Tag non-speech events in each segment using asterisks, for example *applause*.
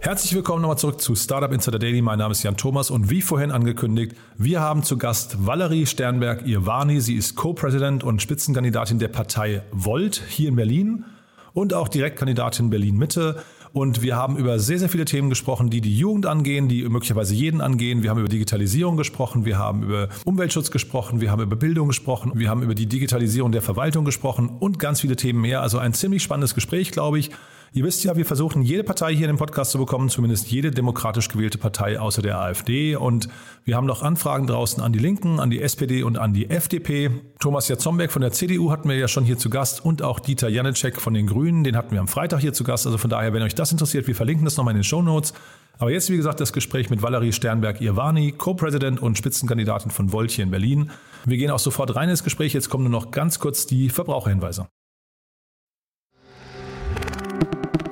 Herzlich willkommen nochmal zurück zu Startup Insider Daily. Mein Name ist Jan Thomas und wie vorhin angekündigt, wir haben zu Gast Valerie Sternberg-Irvani. Sie ist Co-President und Spitzenkandidatin der Partei Volt hier in Berlin und auch Direktkandidatin Berlin-Mitte. Und wir haben über sehr, sehr viele Themen gesprochen, die die Jugend angehen, die möglicherweise jeden angehen. Wir haben über Digitalisierung gesprochen, wir haben über Umweltschutz gesprochen, wir haben über Bildung gesprochen, wir haben über die Digitalisierung der Verwaltung gesprochen und ganz viele Themen mehr. Also ein ziemlich spannendes Gespräch, glaube ich. Ihr wisst ja, wir versuchen jede Partei hier in dem Podcast zu bekommen, zumindest jede demokratisch gewählte Partei außer der AfD. Und wir haben noch Anfragen draußen an die Linken, an die SPD und an die FDP. Thomas Jatzombeck von der CDU hatten wir ja schon hier zu Gast und auch Dieter Janicek von den Grünen, den hatten wir am Freitag hier zu Gast. Also von daher, wenn euch das interessiert, wir verlinken das nochmal in den Show Notes. Aber jetzt, wie gesagt, das Gespräch mit Valerie Sternberg-Irvani, Co-President und Spitzenkandidatin von Volt hier in Berlin. Wir gehen auch sofort rein ins Gespräch. Jetzt kommen nur noch ganz kurz die Verbraucherhinweise.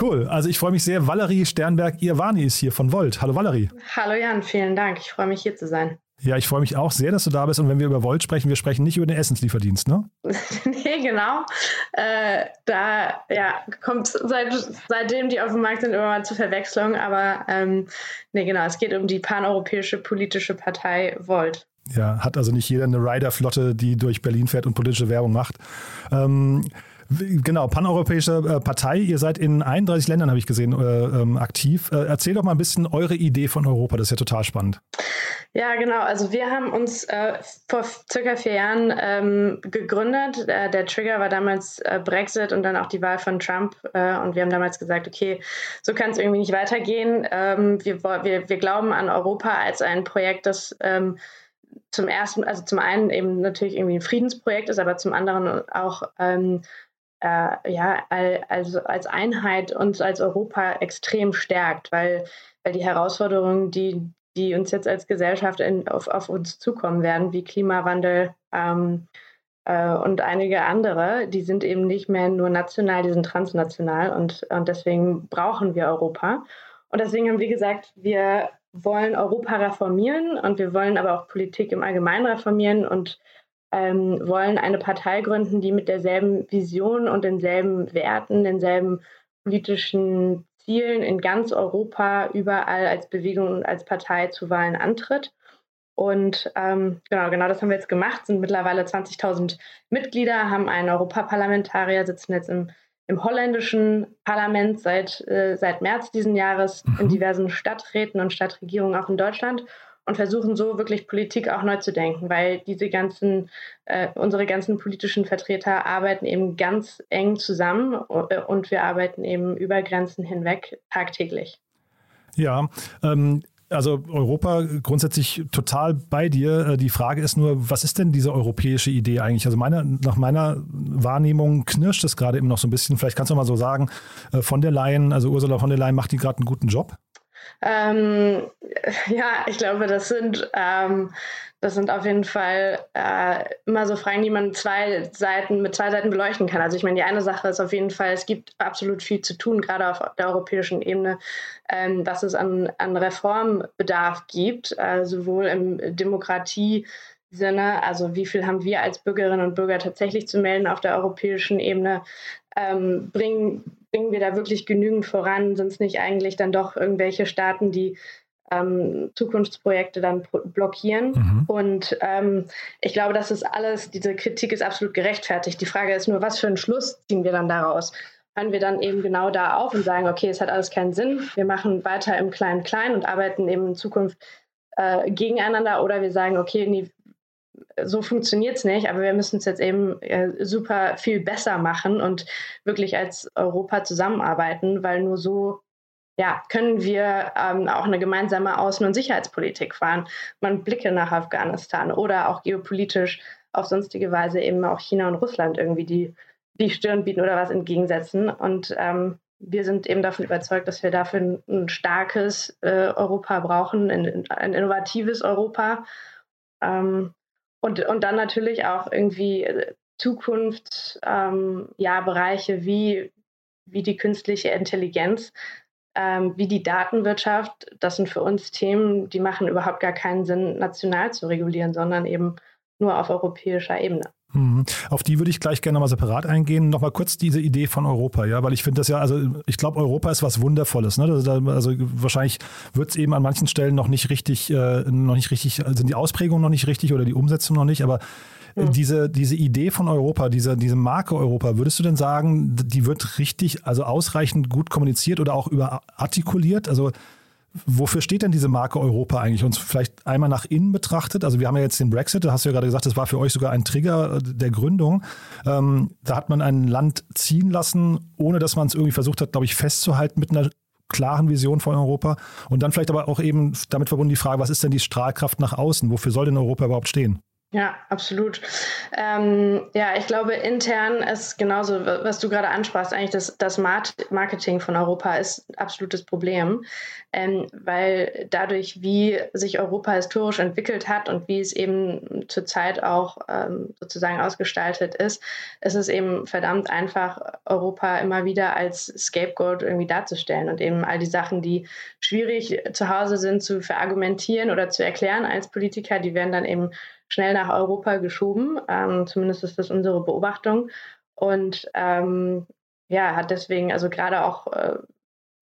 Cool. Also ich freue mich sehr. Valerie Sternberg-Irvani ist hier von Volt. Hallo Valerie. Hallo Jan, vielen Dank. Ich freue mich hier zu sein. Ja, ich freue mich auch sehr, dass du da bist. Und wenn wir über Volt sprechen, wir sprechen nicht über den Essenslieferdienst, ne? *laughs* nee, genau. Äh, da ja, kommt seit, seitdem die auf dem Markt sind immer mal zu Verwechslung. Aber ähm, nee, genau, es geht um die paneuropäische politische Partei Volt. Ja, hat also nicht jeder eine Rider-Flotte, die durch Berlin fährt und politische Werbung macht. Ähm, Genau, paneuropäische äh, Partei. Ihr seid in 31 Ländern, habe ich gesehen, äh, ähm, aktiv. Äh, erzähl doch mal ein bisschen eure Idee von Europa. Das ist ja total spannend. Ja, genau. Also wir haben uns äh, vor circa vier Jahren ähm, gegründet. Der, der, Trigger war damals äh, Brexit und dann auch die Wahl von Trump. Äh, und wir haben damals gesagt, okay, so kann es irgendwie nicht weitergehen. Ähm, wir, wir, wir glauben an Europa als ein Projekt, das ähm, zum ersten, also zum einen eben natürlich irgendwie ein Friedensprojekt ist, aber zum anderen auch ähm, äh, ja, also als Einheit uns als Europa extrem stärkt, weil, weil die Herausforderungen, die, die uns jetzt als Gesellschaft in, auf, auf uns zukommen werden, wie Klimawandel ähm, äh, und einige andere, die sind eben nicht mehr nur national, die sind transnational und, und deswegen brauchen wir Europa. Und deswegen haben wir gesagt, wir wollen Europa reformieren und wir wollen aber auch Politik im Allgemeinen reformieren und ähm, wollen eine Partei gründen, die mit derselben Vision und denselben Werten, denselben politischen Zielen in ganz Europa überall als Bewegung und als Partei zu Wahlen antritt. Und ähm, genau, genau das haben wir jetzt gemacht, sind mittlerweile 20.000 Mitglieder, haben einen Europaparlamentarier, sitzen jetzt im, im holländischen Parlament seit, äh, seit März diesen Jahres mhm. in diversen Stadträten und Stadtregierungen auch in Deutschland und versuchen so wirklich Politik auch neu zu denken, weil diese ganzen, äh, unsere ganzen politischen Vertreter arbeiten eben ganz eng zusammen äh, und wir arbeiten eben über Grenzen hinweg tagtäglich. Ja, ähm, also Europa grundsätzlich total bei dir. Äh, die Frage ist nur, was ist denn diese europäische Idee eigentlich? Also meine, nach meiner Wahrnehmung knirscht es gerade immer noch so ein bisschen. Vielleicht kannst du mal so sagen, äh, von der Leyen, also Ursula von der Leyen macht die gerade einen guten Job? Ähm, *laughs* ja, ich glaube, das sind, ähm, das sind auf jeden Fall äh, immer so Fragen, die man zwei Seiten, mit zwei Seiten beleuchten kann. Also ich meine, die eine Sache ist auf jeden Fall, es gibt absolut viel zu tun, gerade auf der europäischen Ebene, ähm, was es an, an Reformbedarf gibt, äh, sowohl im Demokratie- Sinne, also wie viel haben wir als Bürgerinnen und Bürger tatsächlich zu melden auf der europäischen Ebene, ähm, bringen bringen wir da wirklich genügend voran? Sind es nicht eigentlich dann doch irgendwelche Staaten, die ähm, Zukunftsprojekte dann blockieren? Mhm. Und ähm, ich glaube, das ist alles, diese Kritik ist absolut gerechtfertigt. Die Frage ist nur, was für einen Schluss ziehen wir dann daraus? Hören wir dann eben genau da auf und sagen, okay, es hat alles keinen Sinn, wir machen weiter im Klein-Klein und arbeiten eben in Zukunft äh, gegeneinander oder wir sagen, okay, nee, so funktioniert es nicht, aber wir müssen es jetzt eben äh, super viel besser machen und wirklich als Europa zusammenarbeiten, weil nur so ja, können wir ähm, auch eine gemeinsame Außen- und Sicherheitspolitik fahren. Man blicke nach Afghanistan oder auch geopolitisch auf sonstige Weise eben auch China und Russland irgendwie die, die Stirn bieten oder was entgegensetzen. Und ähm, wir sind eben davon überzeugt, dass wir dafür ein, ein starkes äh, Europa brauchen, ein, ein, innovatives Europa. Ähm, und, und dann natürlich auch irgendwie äh, Zukunftsbereiche ähm, wie, wie die künstliche Intelligenz, ähm, wie die Datenwirtschaft. Das sind für uns Themen, die machen überhaupt gar keinen Sinn, national zu regulieren, sondern eben nur auf europäischer Ebene. Mhm. Auf die würde ich gleich gerne nochmal separat eingehen. Nochmal kurz diese Idee von Europa, ja, weil ich finde das ja, also ich glaube, Europa ist was Wundervolles. Ne? Also, also wahrscheinlich wird es eben an manchen Stellen noch nicht richtig, äh, noch nicht richtig, sind die Ausprägungen noch nicht richtig oder die Umsetzung noch nicht, aber ja. diese, diese Idee von Europa, diese, diese Marke Europa, würdest du denn sagen, die wird richtig, also ausreichend gut kommuniziert oder auch überartikuliert? Also Wofür steht denn diese Marke Europa eigentlich? Uns vielleicht einmal nach innen betrachtet. Also wir haben ja jetzt den Brexit, da hast du ja gerade gesagt, das war für euch sogar ein Trigger äh, der Gründung. Ähm, da hat man ein Land ziehen lassen, ohne dass man es irgendwie versucht hat, glaube ich, festzuhalten mit einer klaren Vision von Europa. Und dann vielleicht aber auch eben damit verbunden die Frage, was ist denn die Strahlkraft nach außen? Wofür soll denn Europa überhaupt stehen? Ja, absolut. Ähm, ja, ich glaube, intern ist genauso, was du gerade ansprachst, eigentlich das, das Marketing von Europa ist ein absolutes Problem, ähm, weil dadurch, wie sich Europa historisch entwickelt hat und wie es eben zurzeit auch ähm, sozusagen ausgestaltet ist, ist es eben verdammt einfach, Europa immer wieder als Scapegoat irgendwie darzustellen und eben all die Sachen, die schwierig zu Hause sind, zu verargumentieren oder zu erklären als Politiker, die werden dann eben schnell nach Europa geschoben. Ähm, zumindest ist das unsere Beobachtung. Und ähm, ja, hat deswegen, also gerade auch äh,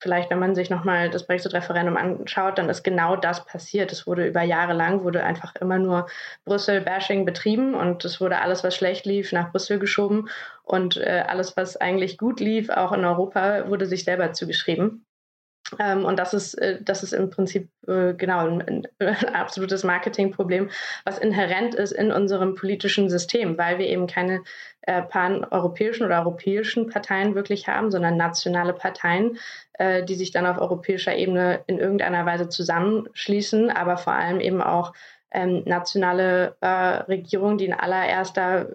vielleicht, wenn man sich nochmal das Brexit-Referendum anschaut, dann ist genau das passiert. Es wurde über Jahre lang, wurde einfach immer nur Brüssel-Bashing betrieben und es wurde alles, was schlecht lief, nach Brüssel geschoben und äh, alles, was eigentlich gut lief, auch in Europa, wurde sich selber zugeschrieben. Ähm, und das ist, äh, das ist im Prinzip äh, genau ein, ein, *laughs* absolutes Marketingproblem, was inhärent ist in unserem politischen System, weil wir eben keine äh, pan-europäischen oder europäischen Parteien wirklich haben, sondern nationale Parteien, äh, die sich dann auf europäischer Ebene in irgendeiner Weise zusammenschließen, aber vor allem eben auch ähm, nationale äh, Regierungen, die in allererster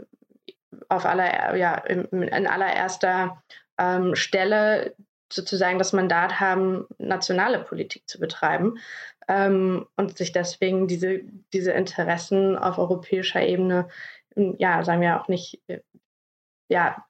auf aller, ja, in, in allererster ähm, Stelle sozusagen das Mandat haben, nationale Politik zu betreiben ähm, und sich deswegen diese, diese Interessen auf europäischer Ebene, ja, sagen wir auch nicht, äh, ja,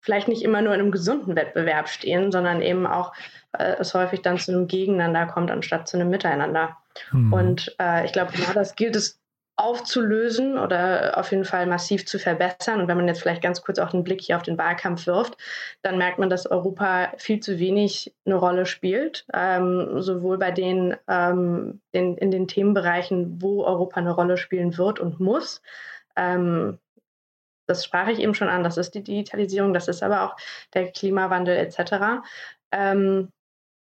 vielleicht nicht immer nur in einem gesunden Wettbewerb stehen, sondern eben auch äh, es häufig dann zu einem Gegeneinander kommt, anstatt zu einem Miteinander. Mhm. Und äh, ich glaube, genau das gilt es aufzulösen oder auf jeden Fall massiv zu verbessern. Und wenn man jetzt vielleicht ganz kurz auch einen Blick hier auf den Wahlkampf wirft, dann merkt man, dass Europa viel zu wenig eine Rolle spielt, ähm, sowohl bei den, ähm, den, in den Themenbereichen, wo Europa eine Rolle spielen wird und muss. Ähm, das sprach ich eben schon an, das ist die Digitalisierung, das ist aber auch der Klimawandel etc. Ähm,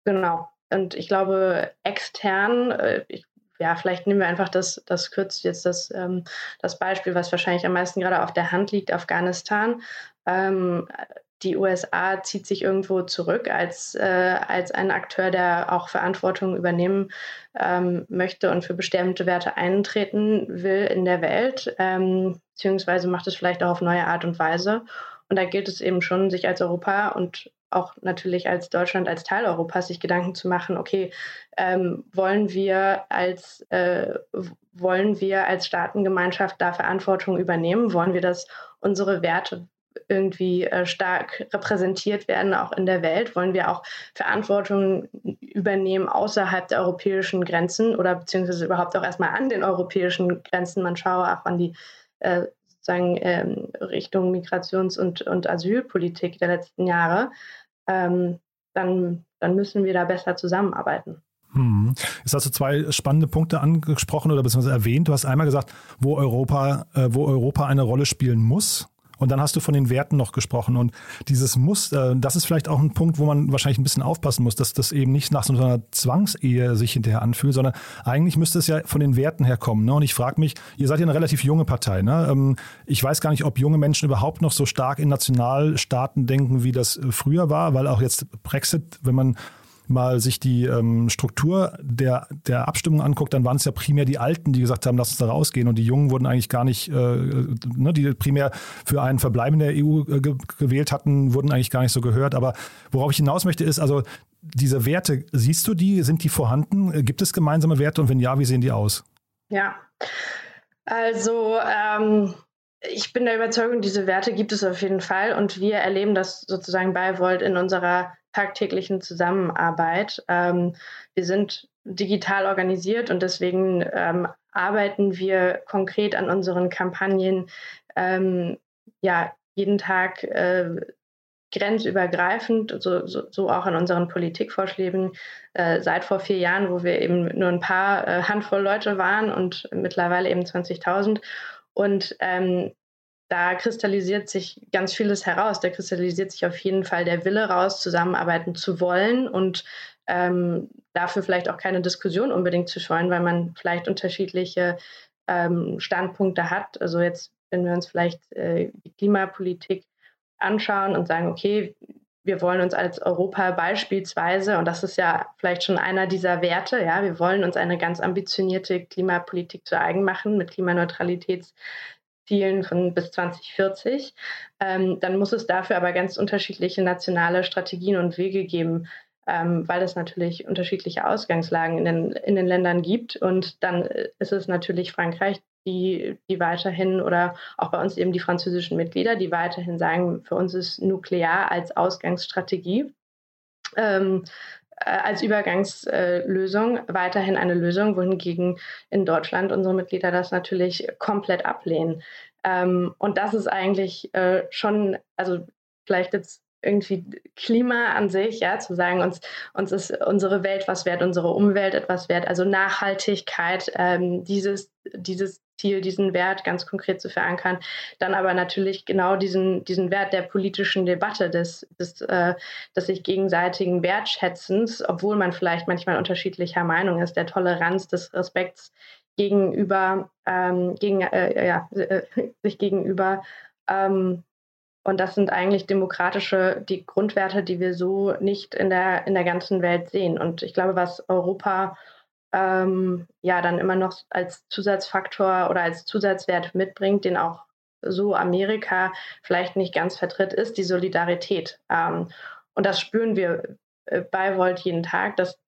genau. Und ich glaube, extern, äh, ich ja, vielleicht nehmen wir einfach das, das kürzt jetzt das, ähm, das Beispiel, was wahrscheinlich am meisten gerade auf der Hand liegt, Afghanistan. Ähm, die USA zieht sich irgendwo zurück als, äh, als ein Akteur, der auch Verantwortung übernehmen ähm, möchte und für bestimmte Werte eintreten will in der Welt, ähm, beziehungsweise macht es vielleicht auch auf neue Art und Weise. Und da gilt es eben schon, sich als Europa und auch natürlich als Deutschland, als Teil Europas, sich Gedanken zu machen, okay, ähm, wollen wir als äh, wollen wir als Staatengemeinschaft da Verantwortung übernehmen? Wollen wir, dass unsere Werte irgendwie äh, stark repräsentiert werden, auch in der Welt? Wollen wir auch Verantwortung übernehmen außerhalb der europäischen Grenzen oder beziehungsweise überhaupt auch erstmal an den europäischen Grenzen? Man schaue auch an die äh, sozusagen ähm, Richtung Migrations- und, und Asylpolitik der letzten Jahre. Ähm, dann, dann müssen wir da besser zusammenarbeiten. Hm. Jetzt hast du zwei spannende Punkte angesprochen oder beziehungsweise erwähnt. Du hast einmal gesagt, wo Europa, äh, wo Europa eine Rolle spielen muss. Und dann hast du von den Werten noch gesprochen. Und dieses Muss, äh, das ist vielleicht auch ein Punkt, wo man wahrscheinlich ein bisschen aufpassen muss, dass das eben nicht nach so einer Zwangsehe sich hinterher anfühlt, sondern eigentlich müsste es ja von den Werten herkommen. Ne? Und ich frage mich, ihr seid ja eine relativ junge Partei. Ne? Ähm, ich weiß gar nicht, ob junge Menschen überhaupt noch so stark in Nationalstaaten denken, wie das früher war, weil auch jetzt Brexit, wenn man mal sich die ähm, Struktur der, der Abstimmung anguckt, dann waren es ja primär die Alten, die gesagt haben, lass uns da rausgehen. Und die Jungen wurden eigentlich gar nicht, äh, ne, die primär für einen Verbleib in der EU äh, ge gewählt hatten, wurden eigentlich gar nicht so gehört. Aber worauf ich hinaus möchte, ist also, diese Werte, siehst du die? Sind die vorhanden? Gibt es gemeinsame Werte? Und wenn ja, wie sehen die aus? Ja, also ähm, ich bin der Überzeugung, diese Werte gibt es auf jeden Fall und wir erleben das sozusagen bei Volt in unserer tagtäglichen Zusammenarbeit. Ähm, wir sind digital organisiert und deswegen ähm, arbeiten wir konkret an unseren Kampagnen ähm, ja jeden Tag äh, grenzübergreifend, so, so, so, auch an unseren Politikvorschlägen äh, seit vor vier Jahren, wo wir eben nur ein paar äh, Handvoll Leute waren und mittlerweile eben 20.000. Und ähm, da kristallisiert sich ganz vieles heraus. Da kristallisiert sich auf jeden Fall der Wille raus, zusammenarbeiten zu wollen und ähm, dafür vielleicht auch keine Diskussion unbedingt zu scheuen, weil man vielleicht unterschiedliche ähm, Standpunkte hat. Also jetzt, wenn wir uns vielleicht äh, die Klimapolitik anschauen und sagen, okay, wir wollen uns als Europa beispielsweise, und das ist ja vielleicht schon einer dieser Werte, ja, wir wollen uns eine ganz ambitionierte Klimapolitik zu eigen machen mit Klimaneutralitäts Zielen von bis 2040. Ähm, dann muss es dafür aber ganz unterschiedliche nationale Strategien und Wege geben, ähm, weil es natürlich unterschiedliche Ausgangslagen in den, in den Ländern gibt. Und dann ist es natürlich Frankreich, die, die weiterhin oder auch bei uns eben die französischen Mitglieder, die weiterhin sagen, für uns ist Nuklear als Ausgangsstrategie. Ähm, äh, als Übergangslösung weiterhin eine Lösung, wohingegen in Deutschland unsere Mitglieder das natürlich komplett ablehnen. Ähm, und das ist eigentlich äh, schon, also vielleicht jetzt irgendwie Klima an sich, ja, zu sagen, uns, uns ist unsere Welt was wert, unsere Umwelt etwas wert, also Nachhaltigkeit, ähm, dieses, dieses Ziel, diesen Wert ganz konkret zu verankern, dann aber natürlich genau diesen, diesen Wert der politischen Debatte, des, des, äh, des sich gegenseitigen Wertschätzens, obwohl man vielleicht manchmal unterschiedlicher Meinung ist, der Toleranz, des Respekts gegenüber, ähm, gegen, äh, ja, äh, *laughs* sich gegenüber ähm, und das sind eigentlich demokratische, die Grundwerte, die wir so nicht in der, in der ganzen Welt sehen. Und ich glaube, was Europa ähm, ja dann immer noch als Zusatzfaktor oder als Zusatzwert mitbringt, den auch so Amerika vielleicht nicht ganz vertritt, ist die Solidarität. Ähm, und das spüren wir äh, bei Volt jeden Tag, dass,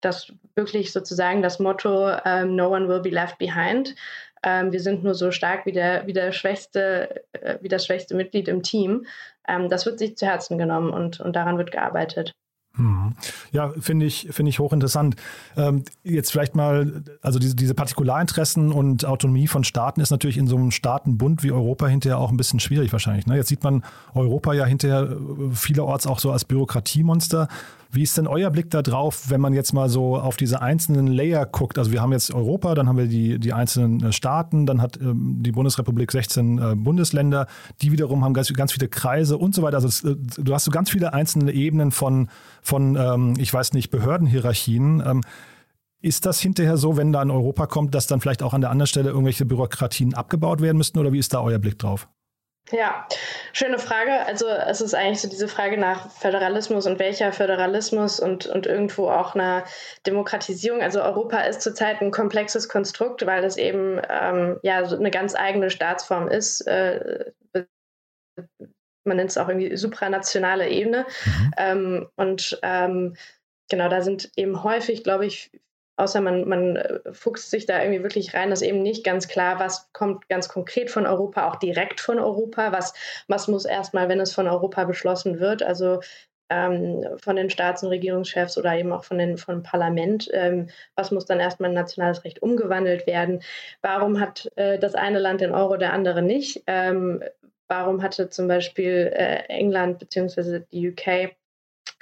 dass wirklich sozusagen das Motto ähm, No one will be left behind ähm, wir sind nur so stark wie, der, wie, der schwächste, äh, wie das schwächste Mitglied im Team. Ähm, das wird sich zu Herzen genommen und, und daran wird gearbeitet. Mhm. Ja, finde ich, finde ich hochinteressant. Ähm, jetzt vielleicht mal, also diese, diese Partikularinteressen und Autonomie von Staaten ist natürlich in so einem Staatenbund wie Europa hinterher auch ein bisschen schwierig wahrscheinlich. Ne? Jetzt sieht man Europa ja hinterher äh, vielerorts auch so als Bürokratiemonster. Wie ist denn euer Blick da drauf, wenn man jetzt mal so auf diese einzelnen Layer guckt? Also wir haben jetzt Europa, dann haben wir die, die einzelnen äh, Staaten, dann hat ähm, die Bundesrepublik 16 äh, Bundesländer, die wiederum haben ganz, ganz viele Kreise und so weiter. Also äh, du hast so ganz viele einzelne Ebenen von, von ähm, ich weiß nicht, Behördenhierarchien. Ähm, ist das hinterher so, wenn da in Europa kommt, dass dann vielleicht auch an der anderen Stelle irgendwelche Bürokratien abgebaut werden müssten oder wie ist da euer Blick drauf? Ja, schöne Frage. Also es ist eigentlich so diese Frage nach Föderalismus und welcher Föderalismus und, und irgendwo auch einer Demokratisierung. Also Europa ist zurzeit ein komplexes Konstrukt, weil es eben ähm, ja so eine ganz eigene Staatsform ist. Äh, man nennt es auch irgendwie supranationale Ebene. Mhm. Ähm, und ähm, genau, da sind eben häufig, glaube ich, außer man, man äh, fuchst sich da irgendwie wirklich rein, ist eben nicht ganz klar, was kommt ganz konkret von Europa, auch direkt von Europa, was, was muss erstmal, wenn es von Europa beschlossen wird, also ähm, von den Staats- und Regierungschefs oder eben auch von den, vom Parlament, ähm, was muss dann erstmal in nationales Recht umgewandelt werden, warum hat äh, das eine Land den Euro, der andere nicht, ähm, warum hatte zum Beispiel äh, England bzw. die UK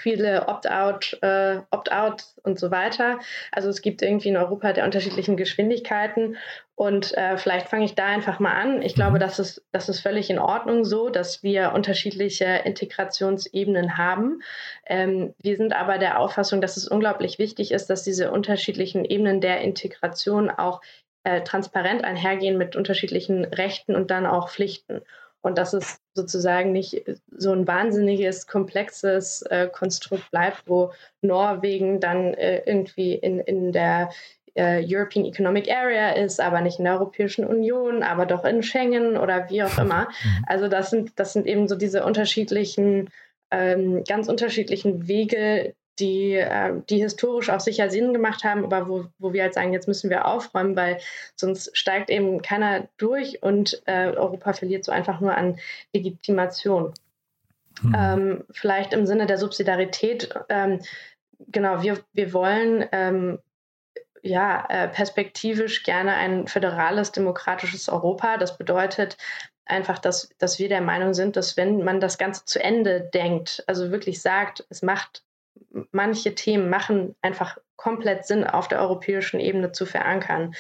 viele Opt-out, äh, Opt-out und so weiter. Also es gibt irgendwie in Europa der unterschiedlichen Geschwindigkeiten und äh, vielleicht fange ich da einfach mal an. Ich glaube, mhm. das ist, das ist völlig in Ordnung so, dass wir unterschiedliche Integrationsebenen haben. Ähm, wir sind aber der Auffassung, dass es unglaublich wichtig ist, dass diese unterschiedlichen Ebenen der Integration auch äh, transparent einhergehen mit unterschiedlichen Rechten und dann auch Pflichten. Und dass es sozusagen nicht so ein wahnsinniges, komplexes äh, Konstrukt bleibt, wo Norwegen dann äh, irgendwie in, in der äh, European Economic Area ist, aber nicht in der Europäischen Union, aber doch in Schengen oder wie auch immer. Mhm. Also das sind, das sind eben so diese unterschiedlichen, ähm, ganz unterschiedlichen Wege, die, äh, die historisch auch sicher Sinn gemacht haben, aber wo, wo wir halt sagen, jetzt müssen wir aufräumen, weil sonst steigt eben keiner durch und äh, Europa verliert so einfach nur an Legitimation. Hm. Ähm, vielleicht im Sinne der Subsidiarität, ähm, genau, wir, wir wollen ähm, ja, äh, perspektivisch gerne ein föderales, demokratisches Europa. Das bedeutet einfach, dass, dass wir der Meinung sind, dass wenn man das Ganze zu Ende denkt, also wirklich sagt, es macht manche Themen machen einfach komplett Sinn auf der europäischen Ebene zu verankern.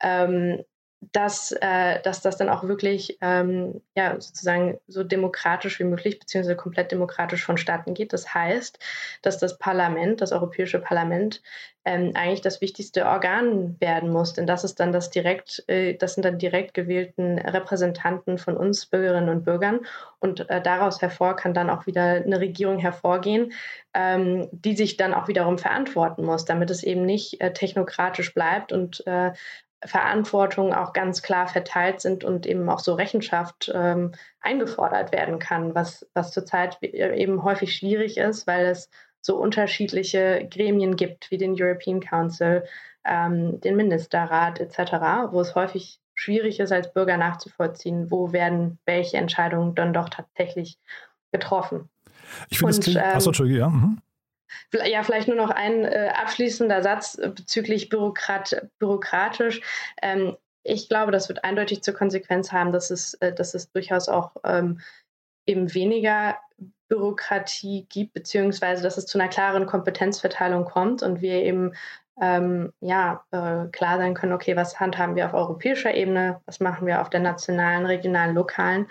Ähm, dass, äh, dass das dann auch wirklich ähm, ja, sozusagen so demokratisch wie möglich, beziehungsweise komplett demokratisch vonstatten geht. Das heißt, dass das Parlament, das Europäische Parlament, ähm, eigentlich das wichtigste Organ werden muss. Denn das ist dann das direkt, äh, das sind dann direkt gewählten Repräsentanten von uns Bürgerinnen und Bürgern. Und äh, daraus hervor kann dann auch wieder eine Regierung hervorgehen, ähm, die sich dann auch wiederum verantworten muss, damit es eben nicht äh, technokratisch bleibt und äh, Verantwortung auch ganz klar verteilt sind und eben auch so Rechenschaft ähm, eingefordert werden kann, was, was zurzeit eben häufig schwierig ist, weil es so unterschiedliche Gremien gibt, wie den European Council, ähm, den Ministerrat etc., wo es häufig schwierig ist, als Bürger nachzuvollziehen, wo werden welche Entscheidungen dann doch tatsächlich getroffen. Ich finde, es klingt. Ähm, achso, ja. Mhm. Ja, vielleicht nur noch ein äh, abschließender Satz bezüglich Bürokrat bürokratisch. Ähm, ich glaube, das wird eindeutig zur Konsequenz haben, dass es, äh, dass es durchaus auch ähm, eben weniger Bürokratie gibt, beziehungsweise dass es zu einer klaren Kompetenzverteilung kommt und wir eben ähm, ja, äh, klar sein können, okay, was handhaben wir auf europäischer Ebene, was machen wir auf der nationalen, regionalen, lokalen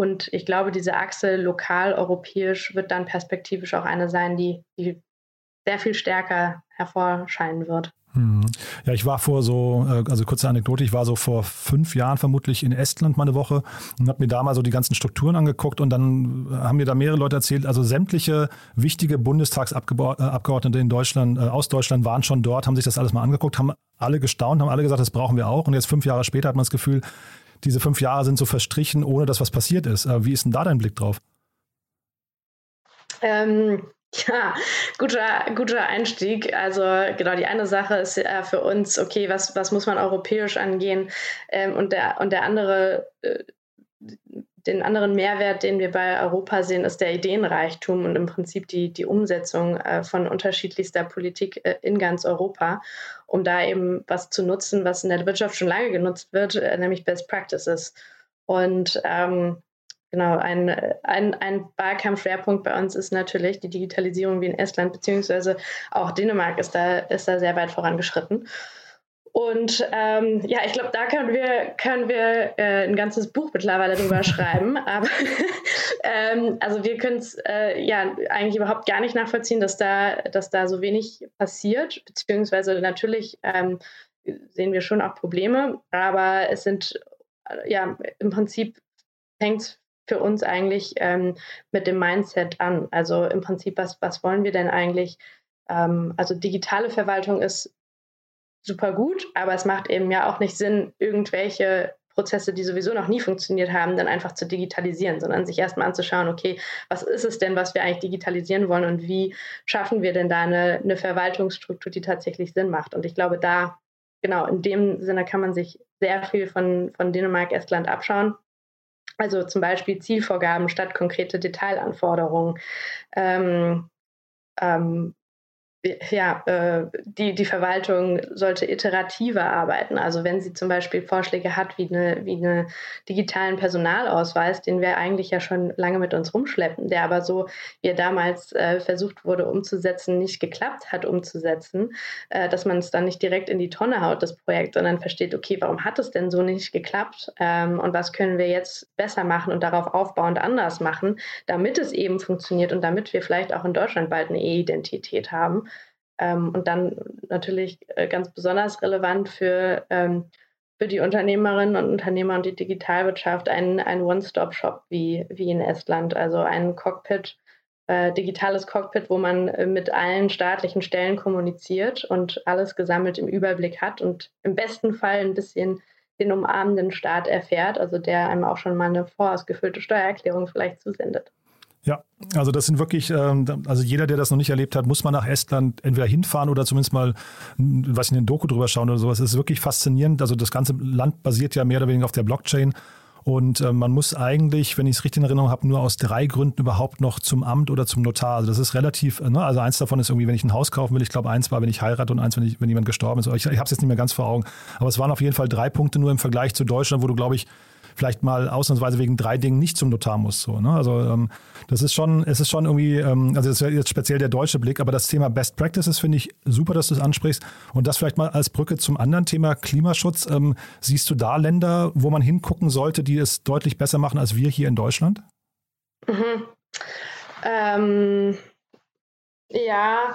und ich glaube, diese Achse lokal, europäisch wird dann perspektivisch auch eine sein, die, die sehr viel stärker hervorscheinen wird. Hm. Ja, ich war vor so, äh, also kurze Anekdote, ich war so vor fünf Jahren vermutlich in Estland mal eine Woche und habe mir da mal so die ganzen Strukturen angeguckt und dann haben mir da mehrere Leute erzählt, also sämtliche wichtige Bundestagsabgeordnete in Deutschland, äh, aus Deutschland waren schon dort, haben sich das alles mal angeguckt, haben alle gestaunt, haben alle gesagt, das brauchen wir auch und jetzt fünf Jahre später hat man das Gefühl, diese fünf Jahre sind so verstrichen, ohne dass was passiert ist. Äh, wie ist denn da dein Blick drauf? Ähm, ja, guter, guter Einstieg. Also genau, die eine Sache ist äh, für uns, okay, was, was muss man europäisch angehen? Ähm, und, der, und der andere, äh, den anderen Mehrwert, den wir bei Europa sehen, ist der Ideenreichtum und im Prinzip die, die Umsetzung äh, von unterschiedlichster Politik äh, in ganz Europa, um da eben was zu nutzen, was in der Wirtschaft schon lange genutzt wird, äh, nämlich Best Practices. Und ähm, genau, ein, ein, ein Wahlkampfschwerpunkt bei uns ist natürlich die Digitalisierung wie in Estland, beziehungsweise auch Dänemark ist da, ist da sehr weit vorangeschritten. Und ähm, ja, ich glaube, da können wir, können wir äh, ein ganzes Buch mittlerweile drüber *laughs* schreiben. Aber *laughs* ähm, also wir können es äh, ja eigentlich überhaupt gar nicht nachvollziehen, dass da, dass da so wenig passiert. Beziehungsweise natürlich ähm, sehen wir schon auch Probleme, aber es sind äh, ja im Prinzip hängt es für uns eigentlich ähm, mit dem Mindset an. Also im Prinzip, was, was wollen wir denn eigentlich? Ähm, also digitale Verwaltung ist super gut, aber es macht eben ja auch nicht Sinn, irgendwelche Prozesse, die sowieso noch nie funktioniert haben, dann einfach zu digitalisieren, sondern sich erstmal anzuschauen, okay, was ist es denn, was wir eigentlich digitalisieren wollen und wie schaffen wir denn da eine, eine Verwaltungsstruktur, die tatsächlich Sinn macht. Und ich glaube, da, genau, in dem Sinne kann man sich sehr viel von, von Dänemark, Estland abschauen. Also zum Beispiel Zielvorgaben statt konkrete Detailanforderungen. Ähm, ähm, ja, äh, die, die Verwaltung sollte iterativer arbeiten. Also wenn sie zum Beispiel Vorschläge hat wie, eine, wie einen digitalen Personalausweis, den wir eigentlich ja schon lange mit uns rumschleppen, der aber so, wie er damals äh, versucht wurde umzusetzen, nicht geklappt hat umzusetzen, äh, dass man es dann nicht direkt in die Tonne haut, das Projekt, sondern versteht, okay, warum hat es denn so nicht geklappt ähm, und was können wir jetzt besser machen und darauf aufbauend anders machen, damit es eben funktioniert und damit wir vielleicht auch in Deutschland bald eine E-Identität haben. Ähm, und dann natürlich äh, ganz besonders relevant für, ähm, für die Unternehmerinnen und Unternehmer und die Digitalwirtschaft ein, ein One-Stop-Shop wie, wie in Estland, also ein Cockpit, äh, digitales Cockpit, wo man äh, mit allen staatlichen Stellen kommuniziert und alles gesammelt im Überblick hat und im besten Fall ein bisschen den umarmenden Staat erfährt, also der einem auch schon mal eine vorausgefüllte Steuererklärung vielleicht zusendet. Ja, also das sind wirklich, ähm, also jeder, der das noch nicht erlebt hat, muss mal nach Estland entweder hinfahren oder zumindest mal, was in den Doku drüber schauen oder sowas. Es ist wirklich faszinierend. Also das ganze Land basiert ja mehr oder weniger auf der Blockchain. Und äh, man muss eigentlich, wenn ich es richtig in Erinnerung habe, nur aus drei Gründen überhaupt noch zum Amt oder zum Notar. Also das ist relativ, ne? also eins davon ist irgendwie, wenn ich ein Haus kaufen will. Ich glaube, eins war, wenn ich heirate und eins, wenn, ich, wenn jemand gestorben ist. Ich, ich habe es jetzt nicht mehr ganz vor Augen. Aber es waren auf jeden Fall drei Punkte nur im Vergleich zu Deutschland, wo du, glaube ich, vielleicht mal ausnahmsweise wegen drei Dingen nicht zum Notar muss. So, ne? Also ähm, das ist schon, es ist schon irgendwie, ähm, also das wäre jetzt speziell der deutsche Blick, aber das Thema Best Practices finde ich super, dass du es ansprichst. Und das vielleicht mal als Brücke zum anderen Thema Klimaschutz. Ähm, siehst du da Länder, wo man hingucken sollte, die es deutlich besser machen als wir hier in Deutschland? Mhm. Ähm, ja,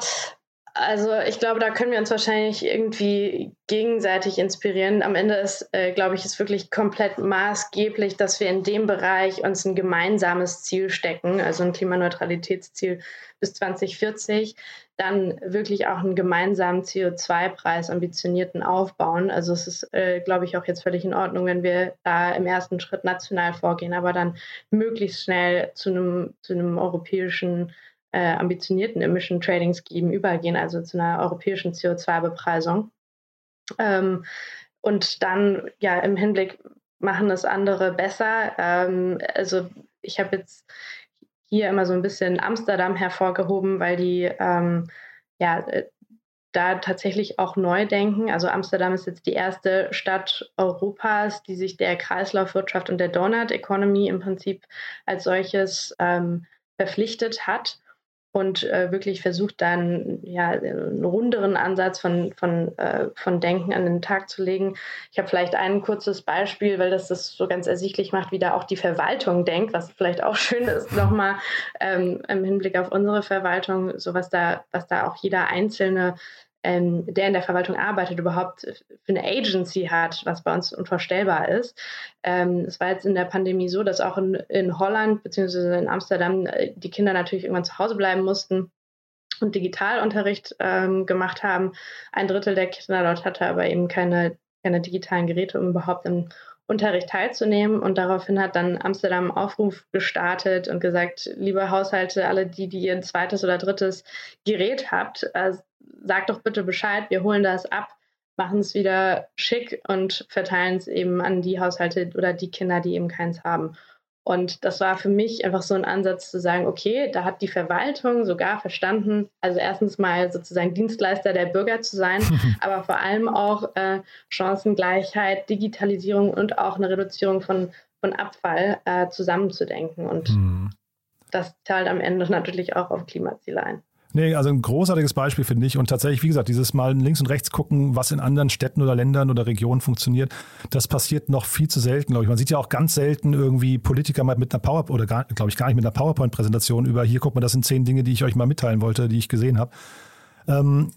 also ich glaube, da können wir uns wahrscheinlich irgendwie gegenseitig inspirieren. Am Ende ist, äh, glaube ich, ist wirklich komplett maßgeblich, dass wir in dem Bereich uns ein gemeinsames Ziel stecken, also ein Klimaneutralitätsziel bis 2040, dann wirklich auch einen gemeinsamen CO2-Preis ambitionierten aufbauen. Also es ist, äh, glaube ich, auch jetzt völlig in Ordnung, wenn wir da im ersten Schritt national vorgehen, aber dann möglichst schnell zu einem, zu einem europäischen äh, ambitionierten Emission Trading Scheme übergehen, also zu einer europäischen CO2-Bepreisung. Ähm, und dann ja im Hinblick machen es andere besser. Ähm, also ich habe jetzt hier immer so ein bisschen Amsterdam hervorgehoben, weil die ähm, ja äh, da tatsächlich auch neu denken. Also Amsterdam ist jetzt die erste Stadt Europas, die sich der Kreislaufwirtschaft und der Donut Economy im Prinzip als solches ähm, verpflichtet hat und äh, wirklich versucht dann ja einen runderen Ansatz von, von, äh, von Denken an den Tag zu legen. Ich habe vielleicht ein kurzes Beispiel, weil das das so ganz ersichtlich macht, wie da auch die Verwaltung denkt, was vielleicht auch schön ist, nochmal ähm, im Hinblick auf unsere Verwaltung, so was da, was da auch jeder einzelne ähm, der in der Verwaltung arbeitet, überhaupt für eine Agency hat, was bei uns unvorstellbar ist. Ähm, es war jetzt in der Pandemie so, dass auch in, in Holland bzw. in Amsterdam äh, die Kinder natürlich irgendwann zu Hause bleiben mussten und Digitalunterricht ähm, gemacht haben. Ein Drittel der Kinder dort hatte aber eben keine, keine digitalen Geräte, um überhaupt im Unterricht teilzunehmen. Und daraufhin hat dann Amsterdam Aufruf gestartet und gesagt, liebe Haushalte, alle die, die ihr ein zweites oder drittes Gerät habt, äh, sagt doch bitte Bescheid, wir holen das ab, machen es wieder schick und verteilen es eben an die Haushalte oder die Kinder, die eben keins haben. Und das war für mich einfach so ein Ansatz zu sagen, okay, da hat die Verwaltung sogar verstanden, also erstens mal sozusagen Dienstleister der Bürger zu sein, *laughs* aber vor allem auch äh, Chancengleichheit, Digitalisierung und auch eine Reduzierung von, von Abfall äh, zusammenzudenken. Und mhm. das zahlt am Ende natürlich auch auf Klimaziele ein. Nee, also ein großartiges Beispiel finde ich. Und tatsächlich, wie gesagt, dieses Mal links und rechts gucken, was in anderen Städten oder Ländern oder Regionen funktioniert, das passiert noch viel zu selten, glaube ich. Man sieht ja auch ganz selten irgendwie Politiker mal mit einer PowerPoint oder glaube ich gar nicht mit einer PowerPoint-Präsentation über hier, guck mal, das sind zehn Dinge, die ich euch mal mitteilen wollte, die ich gesehen habe. Ähm,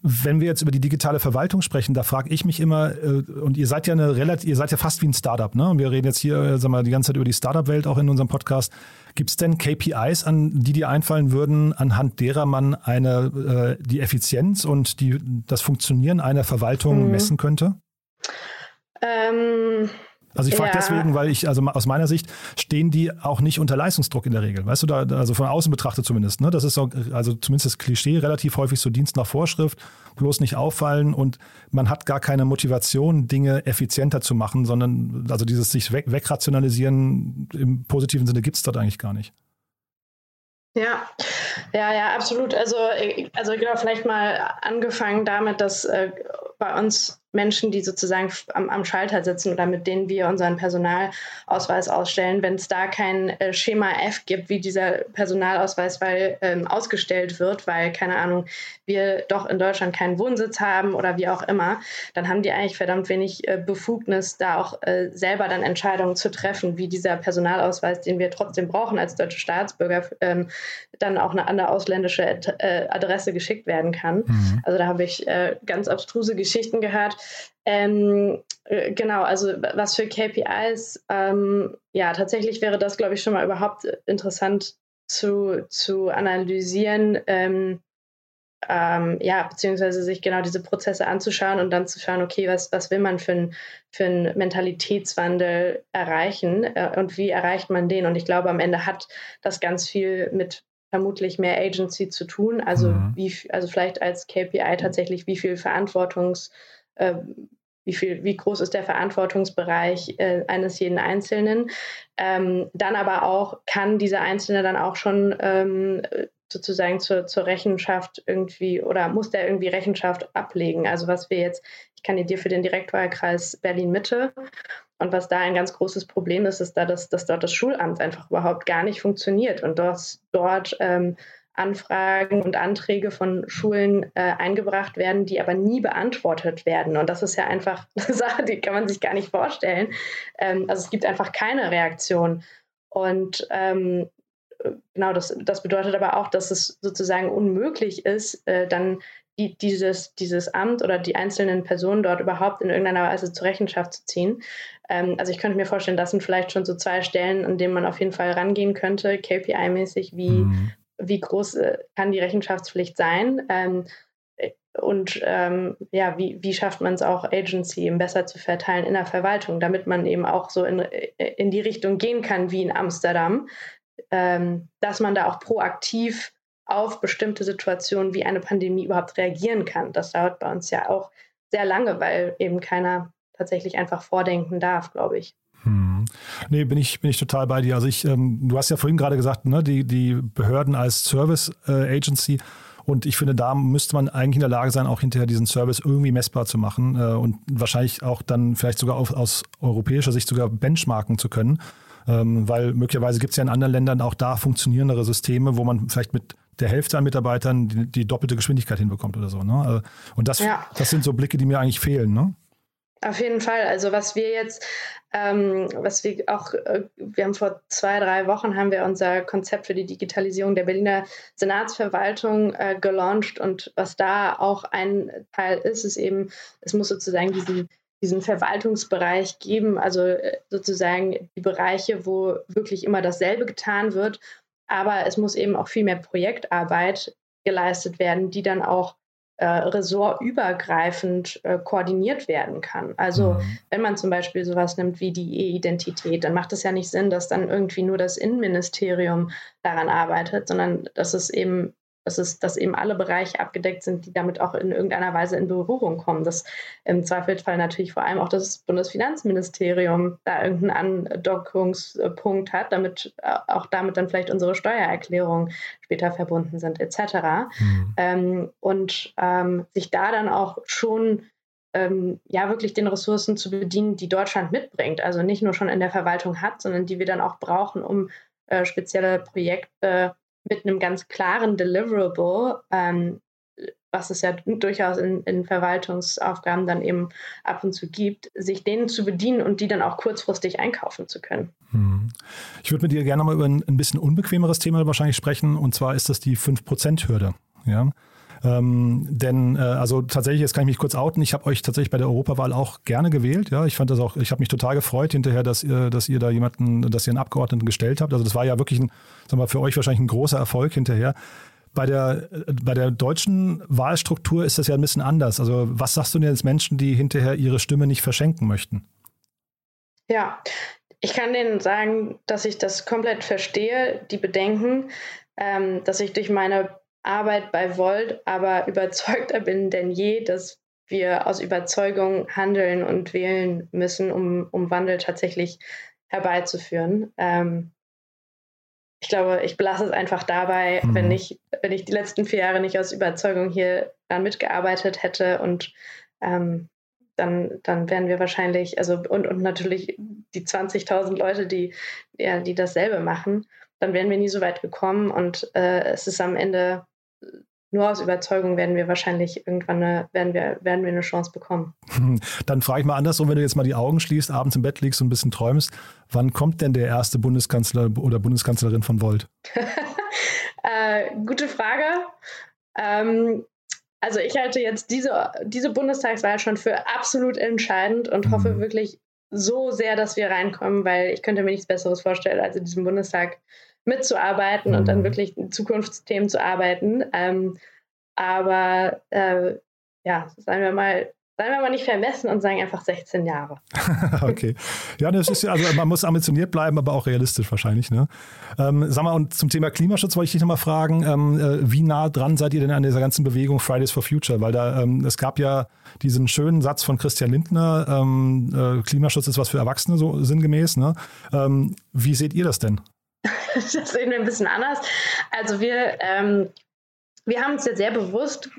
wenn wir jetzt über die digitale Verwaltung sprechen, da frage ich mich immer, äh, und ihr seid ja eine relativ, ihr seid ja fast wie ein Startup, ne? Und wir reden jetzt hier, äh, sagen wir, die ganze Zeit über die Startup-Welt auch in unserem Podcast. Gibt es denn KPIs, an die dir einfallen würden, anhand derer man eine, äh, die Effizienz und die, das Funktionieren einer Verwaltung mhm. messen könnte? Ähm, also ich frage ja. deswegen, weil ich, also aus meiner Sicht stehen die auch nicht unter Leistungsdruck in der Regel. Weißt du, da, also von außen betrachtet zumindest. Ne? Das ist auch, also zumindest das Klischee relativ häufig so Dienst nach Vorschrift, bloß nicht auffallen und man hat gar keine Motivation, Dinge effizienter zu machen, sondern also dieses sich weg, wegrationalisieren im positiven Sinne gibt es dort eigentlich gar nicht. Ja, ja, ja, absolut. Also, also genau, vielleicht mal angefangen damit, dass äh, bei uns Menschen, die sozusagen am, am, Schalter sitzen oder mit denen wir unseren Personalausweis ausstellen, wenn es da kein äh, Schema F gibt, wie dieser Personalausweis weil, ähm, ausgestellt wird, weil, keine Ahnung, wir doch in Deutschland keinen Wohnsitz haben oder wie auch immer, dann haben die eigentlich verdammt wenig äh, Befugnis, da auch äh, selber dann Entscheidungen zu treffen, wie dieser Personalausweis, den wir trotzdem brauchen als deutsche Staatsbürger, ähm, dann auch eine, an eine ausländische äh, Adresse geschickt werden kann. Mhm. Also da habe ich äh, ganz abstruse Geschichten gehört. Ähm, äh, genau, also was für KPIs, ähm, ja, tatsächlich wäre das, glaube ich, schon mal überhaupt interessant zu, zu analysieren. Ähm, ähm, ja, beziehungsweise sich genau diese Prozesse anzuschauen und dann zu schauen, okay, was, was will man für einen für einen Mentalitätswandel erreichen äh, und wie erreicht man den? Und ich glaube, am Ende hat das ganz viel mit vermutlich mehr Agency zu tun. Also mhm. wie, also vielleicht als KPI tatsächlich, wie viel Verantwortungs, äh, wie viel, wie groß ist der Verantwortungsbereich äh, eines jeden Einzelnen. Ähm, dann aber auch, kann dieser Einzelne dann auch schon ähm, sozusagen zur, zur Rechenschaft irgendwie oder muss der irgendwie Rechenschaft ablegen? Also was wir jetzt, ich kandidiere für den Direktwahlkreis Berlin-Mitte und was da ein ganz großes Problem ist, ist da, dass, dass dort das Schulamt einfach überhaupt gar nicht funktioniert und dort, dort ähm, Anfragen und Anträge von Schulen äh, eingebracht werden, die aber nie beantwortet werden. Und das ist ja einfach *laughs* eine Sache, die kann man sich gar nicht vorstellen. Ähm, also es gibt einfach keine Reaktion. Und ähm, genau, das, das bedeutet aber auch, dass es sozusagen unmöglich ist, äh, dann die, dieses, dieses Amt oder die einzelnen Personen dort überhaupt in irgendeiner Weise zur Rechenschaft zu ziehen. Ähm, also ich könnte mir vorstellen, das sind vielleicht schon so zwei Stellen, an denen man auf jeden Fall rangehen könnte, KPI-mäßig, wie, mhm. wie groß äh, kann die Rechenschaftspflicht sein. Ähm, äh, und ähm, ja, wie, wie schafft man es auch, Agency eben besser zu verteilen in der Verwaltung, damit man eben auch so in, äh, in die Richtung gehen kann wie in Amsterdam, ähm, dass man da auch proaktiv auf bestimmte Situationen wie eine Pandemie überhaupt reagieren kann. Das dauert bei uns ja auch sehr lange, weil eben keiner tatsächlich einfach vordenken darf, glaube ich. Hm. Nee, bin ich, bin ich total bei dir. Also ich, ähm, du hast ja vorhin gerade gesagt, ne, die, die Behörden als Service äh, Agency und ich finde, da müsste man eigentlich in der Lage sein, auch hinterher diesen Service irgendwie messbar zu machen äh, und wahrscheinlich auch dann vielleicht sogar auf, aus europäischer Sicht sogar benchmarken zu können. Ähm, weil möglicherweise gibt es ja in anderen Ländern auch da funktionierendere Systeme, wo man vielleicht mit der Hälfte an Mitarbeitern die, die doppelte Geschwindigkeit hinbekommt oder so. Ne? Äh, und das, ja. das sind so Blicke, die mir eigentlich fehlen. Ne? Auf jeden Fall. Also was wir jetzt, ähm, was wir auch, äh, wir haben vor zwei, drei Wochen haben wir unser Konzept für die Digitalisierung der Berliner Senatsverwaltung äh, gelauncht und was da auch ein Teil ist, ist eben, es muss sozusagen diesen diesen Verwaltungsbereich geben, also äh, sozusagen die Bereiche, wo wirklich immer dasselbe getan wird. Aber es muss eben auch viel mehr Projektarbeit geleistet werden, die dann auch äh, ressortübergreifend äh, koordiniert werden kann. Also mhm. wenn man zum Beispiel sowas nimmt wie die E-Identität, dann macht es ja nicht Sinn, dass dann irgendwie nur das Innenministerium daran arbeitet, sondern dass es eben dass, es, dass eben alle Bereiche abgedeckt sind, die damit auch in irgendeiner Weise in Berührung kommen. Dass im Zweifelsfall natürlich vor allem auch das Bundesfinanzministerium da irgendeinen Andockungspunkt hat, damit äh, auch damit dann vielleicht unsere Steuererklärungen später verbunden sind, etc. Mhm. Ähm, und ähm, sich da dann auch schon ähm, ja wirklich den Ressourcen zu bedienen, die Deutschland mitbringt. Also nicht nur schon in der Verwaltung hat, sondern die wir dann auch brauchen, um äh, spezielle Projekte mit einem ganz klaren Deliverable, ähm, was es ja durchaus in, in, Verwaltungsaufgaben dann eben ab und zu gibt, sich denen zu bedienen und die dann auch kurzfristig einkaufen zu können. Hm. Ich würde mit dir gerne mal über ein, ein bisschen unbequemeres Thema wahrscheinlich sprechen, und zwar ist das die 5%-Hürde. Ja? Ähm, denn äh, also tatsächlich, jetzt kann ich mich kurz outen, ich habe euch tatsächlich bei der Europawahl auch gerne gewählt. Ja, ich fand das auch, ich habe mich total gefreut hinterher, dass ihr, dass ihr da jemanden, dass ihr einen Abgeordneten gestellt habt. Also das war ja wirklich ein, sagen wir, für euch wahrscheinlich ein großer Erfolg hinterher. Bei der, bei der deutschen Wahlstruktur ist das ja ein bisschen anders. Also was sagst du denn jetzt Menschen, die hinterher ihre Stimme nicht verschenken möchten? Ja, ich kann denen sagen, dass ich das komplett verstehe, die Bedenken, ähm, dass ich durch meine Arbeit bei Volt aber überzeugter bin denn je, dass wir aus Überzeugung handeln und wählen müssen, um, um Wandel tatsächlich herbeizuführen. Ähm, ich glaube, ich belasse es einfach dabei, mhm. wenn, ich, wenn ich die letzten vier Jahre nicht aus Überzeugung hier dann mitgearbeitet hätte und ähm, dann, dann wären wir wahrscheinlich, also und, und natürlich die 20.000 Leute, die, ja, die dasselbe machen, dann wären wir nie so weit gekommen und äh, es ist am Ende nur aus Überzeugung werden wir wahrscheinlich irgendwann eine, werden wir, werden wir eine Chance bekommen. *laughs* Dann frage ich mal andersrum, wenn du jetzt mal die Augen schließt, abends im Bett liegst und ein bisschen träumst, wann kommt denn der erste Bundeskanzler oder Bundeskanzlerin von Volt? *laughs* äh, gute Frage. Ähm, also ich halte jetzt diese, diese Bundestagswahl schon für absolut entscheidend und mhm. hoffe wirklich so sehr, dass wir reinkommen, weil ich könnte mir nichts Besseres vorstellen, als in diesem Bundestag mitzuarbeiten mhm. und dann mhm. wirklich in Zukunftsthemen zu arbeiten. Ähm, aber äh, ja, sagen wir mal, Seien wir mal nicht vermessen und sagen einfach 16 Jahre. *laughs* okay. Ja, das ist ja, also man muss ambitioniert bleiben, aber auch realistisch wahrscheinlich. Ne? Ähm, sag mal, und zum Thema Klimaschutz wollte ich dich nochmal fragen, ähm, äh, wie nah dran seid ihr denn an dieser ganzen Bewegung Fridays for Future? Weil da, ähm, es gab ja diesen schönen Satz von Christian Lindner, ähm, äh, Klimaschutz ist was für Erwachsene, so sinngemäß. Ne? Ähm, wie seht ihr das denn? *laughs* das sehen wir ein bisschen anders. Also wir ähm, wir haben uns ja sehr bewusst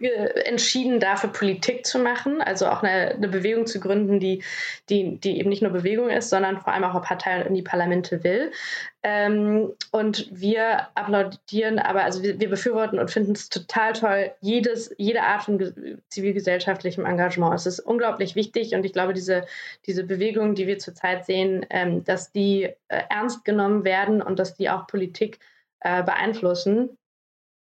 entschieden, dafür Politik zu machen, also auch eine, eine, Bewegung zu gründen, die, die, die eben nicht nur Bewegung ist, sondern vor allem auch eine Partei in die Parlamente will. Ähm, und wir applaudieren, aber also wir, wir befürworten und finden es total toll, jedes, jede Art von zivilgesellschaftlichem Engagement. Es ist unglaublich wichtig und ich glaube, diese, diese Bewegung, die wir zurzeit sehen, ähm, dass die äh, ernst genommen werden und dass die auch Politik äh, beeinflussen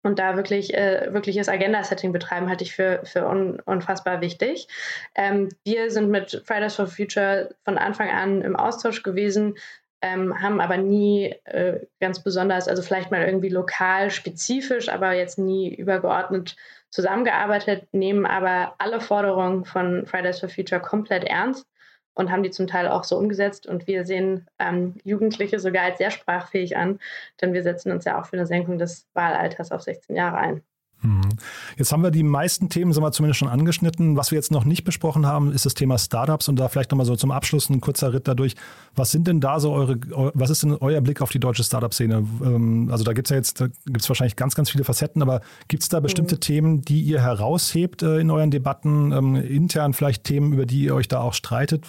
und da wirklich äh, wirkliches Agenda-Setting betreiben, halte ich für, für un, unfassbar wichtig. Ähm, wir sind mit Fridays for Future von Anfang an im Austausch gewesen, ähm, haben aber nie äh, ganz besonders, also vielleicht mal irgendwie lokal spezifisch, aber jetzt nie übergeordnet zusammengearbeitet, nehmen aber alle Forderungen von Fridays for Future komplett ernst und haben die zum Teil auch so umgesetzt. Und wir sehen ähm, Jugendliche sogar als sehr sprachfähig an, denn wir setzen uns ja auch für eine Senkung des Wahlalters auf 16 Jahre ein. Mhm. Jetzt haben wir die meisten Themen sind wir zumindest schon angeschnitten. Was wir jetzt noch nicht besprochen haben, ist das Thema Startups und da vielleicht nochmal so zum Abschluss ein kurzer Ritt dadurch. Was sind denn da so eure, was ist denn euer Blick auf die deutsche Startup-Szene? Ähm, also da gibt es ja jetzt, da gibt es wahrscheinlich ganz, ganz viele Facetten, aber gibt es da bestimmte mhm. Themen, die ihr heraushebt äh, in euren Debatten, ähm, intern vielleicht Themen, über die ihr euch da auch streitet?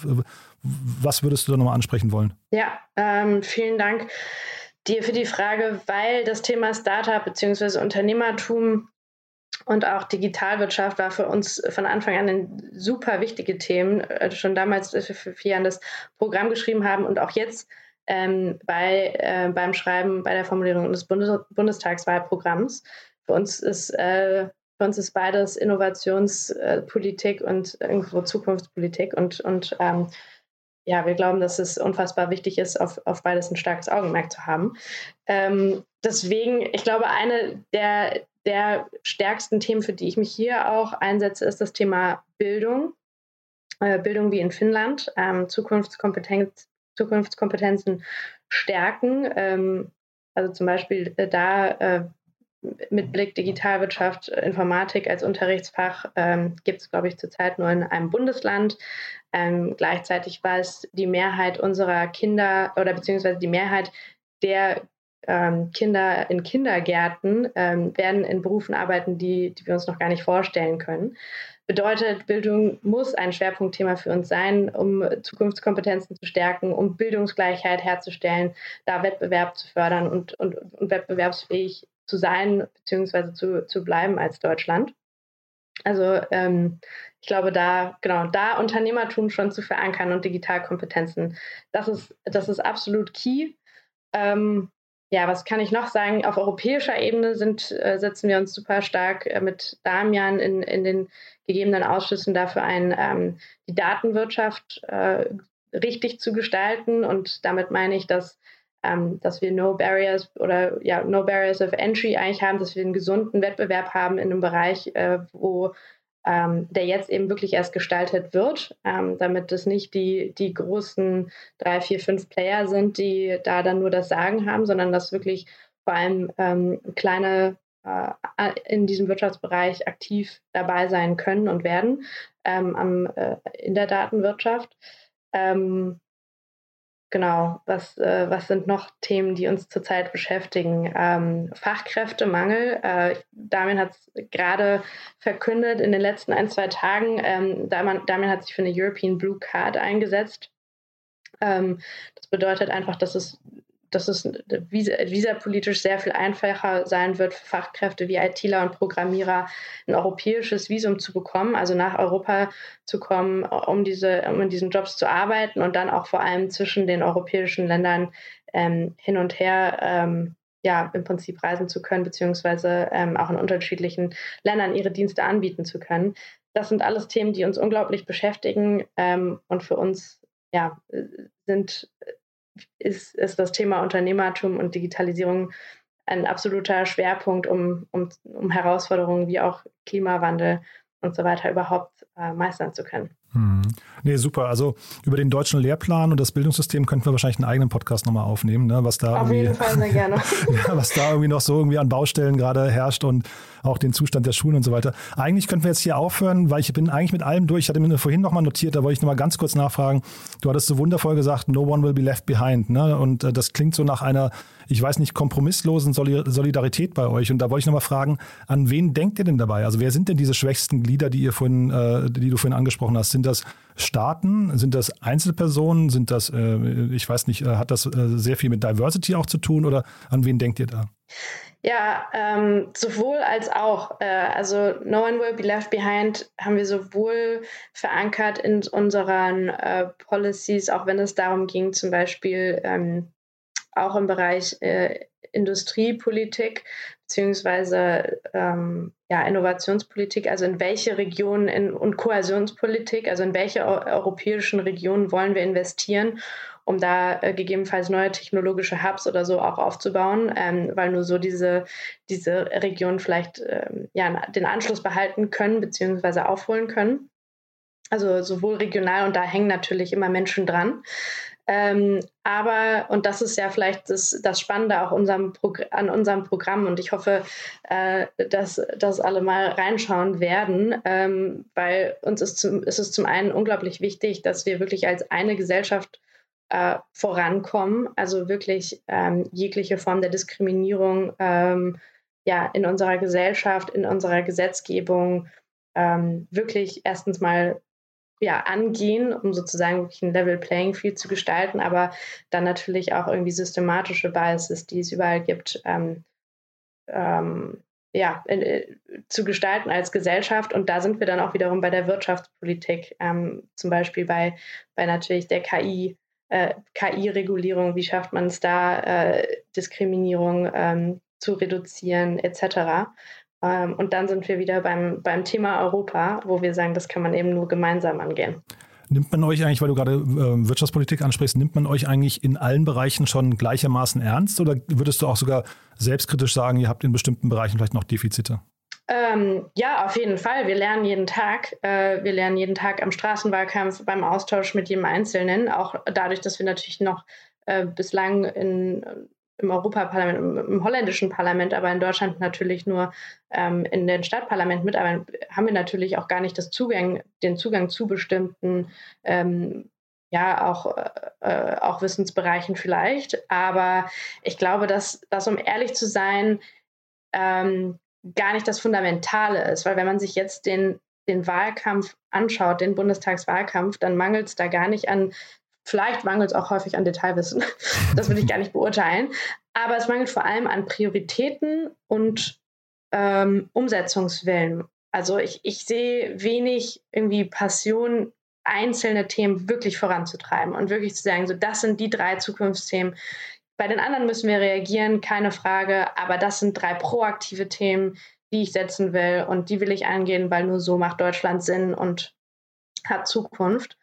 Was würdest du da nochmal ansprechen wollen? Ja, ähm, vielen Dank dir für die Frage, weil das Thema Startup bzw. Unternehmertum und auch Digitalwirtschaft war für uns von Anfang an ein super wichtige Themen. Also schon damals, als wir für vier Jahren das Programm geschrieben haben und auch jetzt ähm, bei, äh, beim Schreiben, bei der Formulierung des Bundes Bundestagswahlprogramms. Für uns ist äh, für uns ist beides Innovationspolitik und irgendwo Zukunftspolitik und, und ähm, ja, wir glauben, dass es unfassbar wichtig ist, auf, auf beides ein starkes Augenmerk zu haben. Ähm, deswegen, ich glaube, eine der, der stärksten Themen, für die ich mich hier auch einsetze, ist das Thema Bildung. Äh, Bildung wie in Finnland, ähm, Zukunftskompetenz, Zukunftskompetenzen stärken. Ähm, also zum Beispiel äh, da äh, mit Blick Digitalwirtschaft, Informatik als Unterrichtsfach ähm, gibt es, glaube ich, zurzeit nur in einem Bundesland. Ähm, gleichzeitig war es die Mehrheit unserer Kinder oder beziehungsweise die Mehrheit der ähm, Kinder in Kindergärten ähm, werden in Berufen arbeiten, die, die wir uns noch gar nicht vorstellen können. Bedeutet, Bildung muss ein Schwerpunktthema für uns sein, um Zukunftskompetenzen zu stärken, um Bildungsgleichheit herzustellen, da Wettbewerb zu fördern und, und, und wettbewerbsfähig zu sein bzw. Zu, zu bleiben als Deutschland. Also ähm, ich glaube, da, genau, da Unternehmertum schon zu verankern und Digitalkompetenzen, das ist, das ist absolut key. Ähm, ja, was kann ich noch sagen? Auf europäischer Ebene sind, äh, setzen wir uns super stark äh, mit Damian in, in den gegebenen Ausschüssen dafür ein, ähm, die Datenwirtschaft äh, richtig zu gestalten. Und damit meine ich, dass, ähm, dass wir No Barriers oder ja, No Barriers of Entry eigentlich haben, dass wir einen gesunden Wettbewerb haben in einem Bereich, äh, wo ähm, der jetzt eben wirklich erst gestaltet wird, ähm, damit es nicht die, die großen drei, vier, fünf Player sind, die da dann nur das Sagen haben, sondern dass wirklich vor allem ähm, kleine äh, in diesem Wirtschaftsbereich aktiv dabei sein können und werden ähm, am, äh, in der Datenwirtschaft. Ähm, genau, was, äh, was sind noch Themen, die uns zurzeit beschäftigen? Ähm, Fachkräftemangel. Äh, Damien hat es gerade verkündet in den letzten ein, zwei Tagen. Ähm, Damien hat sich für eine European Blue Card eingesetzt. Ähm, das bedeutet einfach, dass es dass es visapolitisch sehr viel einfacher sein wird für Fachkräfte wie ITler und Programmierer, ein europäisches Visum zu bekommen, also nach Europa zu kommen, um, diese, um in diesen Jobs zu arbeiten und dann auch vor allem zwischen den europäischen Ländern ähm, hin und her ähm, ja, im Prinzip reisen zu können, beziehungsweise ähm, auch in unterschiedlichen Ländern ihre Dienste anbieten zu können. Das sind alles Themen, die uns unglaublich beschäftigen ähm, und für uns ja, sind ist, ist das Thema Unternehmertum und Digitalisierung ein absoluter Schwerpunkt, um, um, um Herausforderungen wie auch Klimawandel und so weiter überhaupt äh, meistern zu können. Hm. Nee, super. Also über den deutschen Lehrplan und das Bildungssystem könnten wir wahrscheinlich einen eigenen Podcast nochmal aufnehmen, ne? was da Auf jeden Fall sehr gerne. *laughs* ja, was da irgendwie noch so irgendwie an Baustellen gerade herrscht und auch den Zustand der Schulen und so weiter. Eigentlich könnten wir jetzt hier aufhören, weil ich bin eigentlich mit allem durch. Ich hatte mir vorhin nochmal notiert, da wollte ich nochmal ganz kurz nachfragen. Du hattest so wundervoll gesagt, no one will be left behind. Ne? Und äh, das klingt so nach einer, ich weiß nicht, kompromisslosen Solidarität bei euch. Und da wollte ich nochmal fragen, an wen denkt ihr denn dabei? Also wer sind denn diese schwächsten Glieder, die ihr vorhin, äh, die du vorhin angesprochen hast? Sind das Staaten? Sind das Einzelpersonen? Sind das, äh, ich weiß nicht, äh, hat das äh, sehr viel mit Diversity auch zu tun oder an wen denkt ihr da? Ja, ähm, sowohl als auch. Äh, also No One Will Be Left Behind haben wir sowohl verankert in unseren äh, Policies, auch wenn es darum ging, zum Beispiel ähm, auch im Bereich äh, Industriepolitik beziehungsweise ähm, ja, Innovationspolitik, also in welche Regionen in, und Kohäsionspolitik, also in welche europäischen Regionen wollen wir investieren, um da äh, gegebenenfalls neue technologische Hubs oder so auch aufzubauen, ähm, weil nur so diese, diese Regionen vielleicht ähm, ja, den Anschluss behalten können beziehungsweise aufholen können. Also sowohl regional und da hängen natürlich immer Menschen dran. Ähm, aber, und das ist ja vielleicht das, das Spannende auch unserem an unserem Programm und ich hoffe, äh, dass, dass alle mal reinschauen werden, ähm, weil uns ist, zum, ist es zum einen unglaublich wichtig, dass wir wirklich als eine Gesellschaft äh, vorankommen, also wirklich ähm, jegliche Form der Diskriminierung ähm, ja, in unserer Gesellschaft, in unserer Gesetzgebung ähm, wirklich erstens mal ja, angehen, um sozusagen wirklich ein Level Playing Field zu gestalten, aber dann natürlich auch irgendwie systematische Biases, die es überall gibt, ähm, ähm, ja, äh, zu gestalten als Gesellschaft. Und da sind wir dann auch wiederum bei der Wirtschaftspolitik, ähm, zum Beispiel bei, bei natürlich der KI, äh, KI-Regulierung, wie schafft man es da, äh, Diskriminierung ähm, zu reduzieren, etc. Ähm, und dann sind wir wieder beim, beim Thema Europa, wo wir sagen, das kann man eben nur gemeinsam angehen. Nimmt man euch eigentlich, weil du gerade äh, Wirtschaftspolitik ansprichst, nimmt man euch eigentlich in allen Bereichen schon gleichermaßen ernst oder würdest du auch sogar selbstkritisch sagen, ihr habt in bestimmten Bereichen vielleicht noch Defizite? Ähm, ja, auf jeden Fall. Wir lernen jeden Tag. Äh, wir lernen jeden Tag am Straßenwahlkampf, beim Austausch mit jedem Einzelnen. Auch dadurch, dass wir natürlich noch äh, bislang in im Europaparlament, im, im, holländischen Parlament, aber in Deutschland natürlich nur ähm, in den Stadtparlamenten mitarbeiten, haben wir natürlich auch gar nicht das Zugang, den Zugang zu bestimmten, ähm, ja, auch, äh, auch Wissensbereichen vielleicht. Aber ich glaube, dass das, um ehrlich zu sein, ähm, gar nicht das Fundamentale ist, weil wenn man sich jetzt den, den Wahlkampf anschaut, den Bundestagswahlkampf, dann mangelt es da gar nicht an Vielleicht mangelt es auch häufig an Detailwissen. *laughs* Das will ich gar nicht beurteilen. Aber es mangelt vor allem an Prioritäten und ähm, Umsetzungswillen. Also ich, ich sehe wenig irgendwie Passion, einzelne Themen wirklich voranzutreiben und wirklich zu sagen, so das sind die drei Zukunftsthemen. Bei den anderen müssen wir reagieren, keine Frage, aber das sind drei proaktive Themen, die ich setzen will und die will ich angehen, weil nur so macht Deutschland Sinn und hat Zukunft.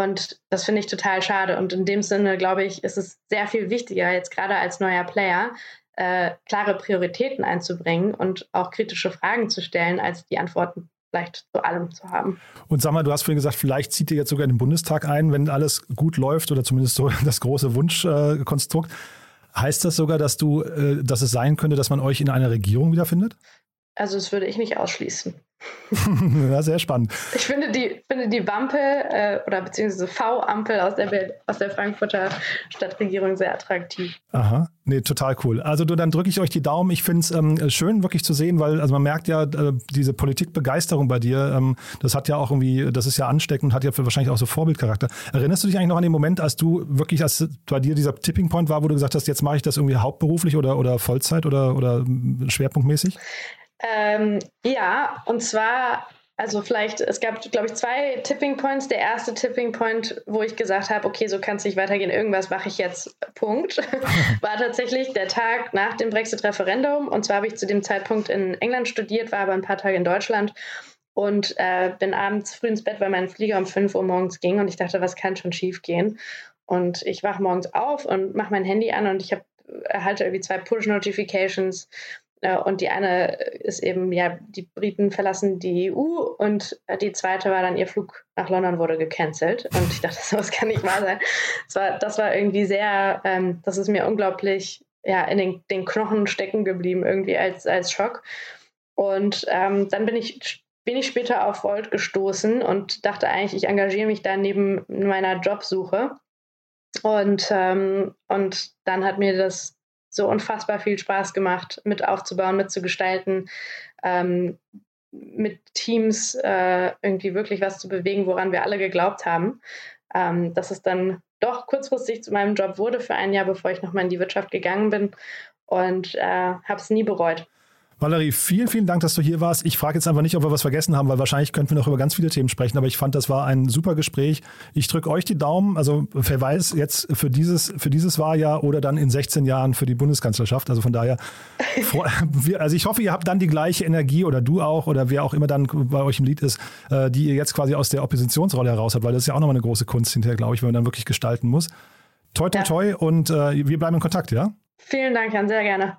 Und das finde ich total schade. Und in dem Sinne, glaube ich, ist es sehr viel wichtiger, jetzt gerade als neuer Player, äh, klare Prioritäten einzubringen und auch kritische Fragen zu stellen, als die Antworten vielleicht zu allem zu haben. Und sag mal, du hast vorhin gesagt, vielleicht zieht ihr jetzt sogar in den Bundestag ein, wenn alles gut läuft oder zumindest so *laughs* das große Wunschkonstrukt. heißt das sogar, dass du, äh, dass es sein könnte, dass man euch in einer Regierung wiederfindet? Also das würde ich nicht ausschließen. *laughs* ja, sehr spannend. Ich finde die, finde die Wampel äh, oder beziehungsweise V-Ampel aus der, aus der Frankfurter Stadtregierung sehr attraktiv. Aha, nee, total cool. Also du, dann drücke ich euch die Daumen. Ich finde es ähm, schön, wirklich zu sehen, weil also man merkt ja äh, diese Politikbegeisterung bei dir. Ähm, das hat ja auch irgendwie, das ist ja ansteckend und hat ja wahrscheinlich auch so Vorbildcharakter. Erinnerst du dich eigentlich noch an den Moment, als du wirklich, als bei dir dieser Tipping Point war, wo du gesagt hast, jetzt mache ich das irgendwie hauptberuflich oder, oder Vollzeit oder, oder schwerpunktmäßig? Ähm, ja, und zwar, also vielleicht, es gab, glaube ich, zwei Tipping Points. Der erste Tipping Point, wo ich gesagt habe, okay, so kann es nicht weitergehen, irgendwas mache ich jetzt, Punkt, *laughs* war tatsächlich der Tag nach dem Brexit-Referendum. Und zwar habe ich zu dem Zeitpunkt in England studiert, war aber ein paar Tage in Deutschland und äh, bin abends früh ins Bett, weil mein Flieger um 5 Uhr morgens ging und ich dachte, was kann schon schief gehen? Und ich wache morgens auf und mache mein Handy an und ich habe erhalte irgendwie zwei Push-Notifications und die eine ist eben, ja, die Briten verlassen die EU und die zweite war dann, ihr Flug nach London wurde gecancelt. Und ich dachte, *laughs* sowas kann nicht wahr sein. Das war, das war irgendwie sehr, ähm, das ist mir unglaublich ja, in den, den Knochen stecken geblieben, irgendwie als, als Schock. Und ähm, dann bin ich wenig später auf Volt gestoßen und dachte eigentlich, ich engagiere mich da neben meiner Jobsuche. Und, ähm, und dann hat mir das so unfassbar viel Spaß gemacht, mit aufzubauen, mitzugestalten, ähm, mit Teams äh, irgendwie wirklich was zu bewegen, woran wir alle geglaubt haben. Ähm, dass es dann doch kurzfristig zu meinem Job wurde für ein Jahr, bevor ich nochmal in die Wirtschaft gegangen bin und äh, habe es nie bereut. Valerie, vielen, vielen Dank, dass du hier warst. Ich frage jetzt einfach nicht, ob wir was vergessen haben, weil wahrscheinlich könnten wir noch über ganz viele Themen sprechen, aber ich fand, das war ein super Gespräch. Ich drücke euch die Daumen, also wer weiß jetzt für dieses, für dieses Wahljahr oder dann in 16 Jahren für die Bundeskanzlerschaft. Also von daher, *laughs* also ich hoffe, ihr habt dann die gleiche Energie oder du auch oder wer auch immer dann bei euch im Lied ist, äh, die ihr jetzt quasi aus der Oppositionsrolle heraus habt, weil das ist ja auch nochmal eine große Kunst hinterher, glaube ich, wenn man dann wirklich gestalten muss. Toi, toi, toi und äh, wir bleiben in Kontakt, ja? Vielen Dank, Jan, sehr gerne.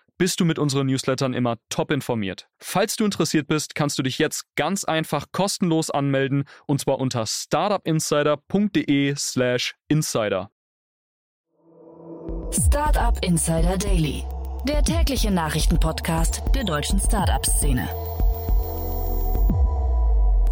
bist du mit unseren Newslettern immer top informiert. Falls du interessiert bist, kannst du dich jetzt ganz einfach kostenlos anmelden und zwar unter startupinsider.de/slash insider. Startup Insider Daily, der tägliche Nachrichtenpodcast der deutschen Startup-Szene.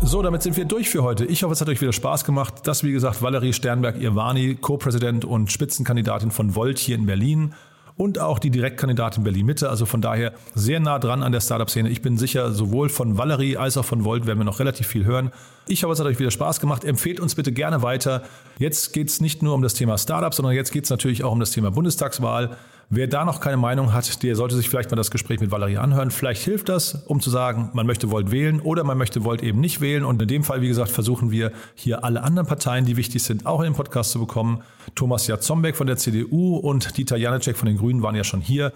So, damit sind wir durch für heute. Ich hoffe, es hat euch wieder Spaß gemacht. Das, wie gesagt, Valerie Sternberg-Irvani, Co-Präsident und Spitzenkandidatin von Volt hier in Berlin und auch die Direktkandidatin Berlin-Mitte. Also von daher sehr nah dran an der Startup-Szene. Ich bin sicher, sowohl von Valerie als auch von Volt werden wir noch relativ viel hören. Ich hoffe, es hat euch wieder Spaß gemacht. Empfehlt uns bitte gerne weiter. Jetzt geht es nicht nur um das Thema Startup, sondern jetzt geht es natürlich auch um das Thema Bundestagswahl. Wer da noch keine Meinung hat, der sollte sich vielleicht mal das Gespräch mit Valerie anhören. Vielleicht hilft das, um zu sagen, man möchte Volt wählen oder man möchte Volt eben nicht wählen. Und in dem Fall, wie gesagt, versuchen wir hier alle anderen Parteien, die wichtig sind, auch in den Podcast zu bekommen. Thomas Jatzombeck von der CDU und Dieter Janecek von den Grünen waren ja schon hier.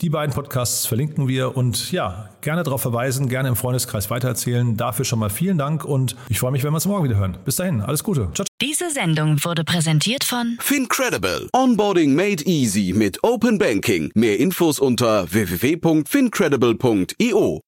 Die beiden Podcasts verlinken wir und ja, gerne darauf verweisen, gerne im Freundeskreis weitererzählen. Dafür schon mal vielen Dank und ich freue mich, wenn wir uns morgen wieder hören. Bis dahin, alles Gute. Ciao. Diese Sendung wurde präsentiert von FinCredible. Onboarding made easy mit Open Banking. Mehr Infos unter www.fincredible.io.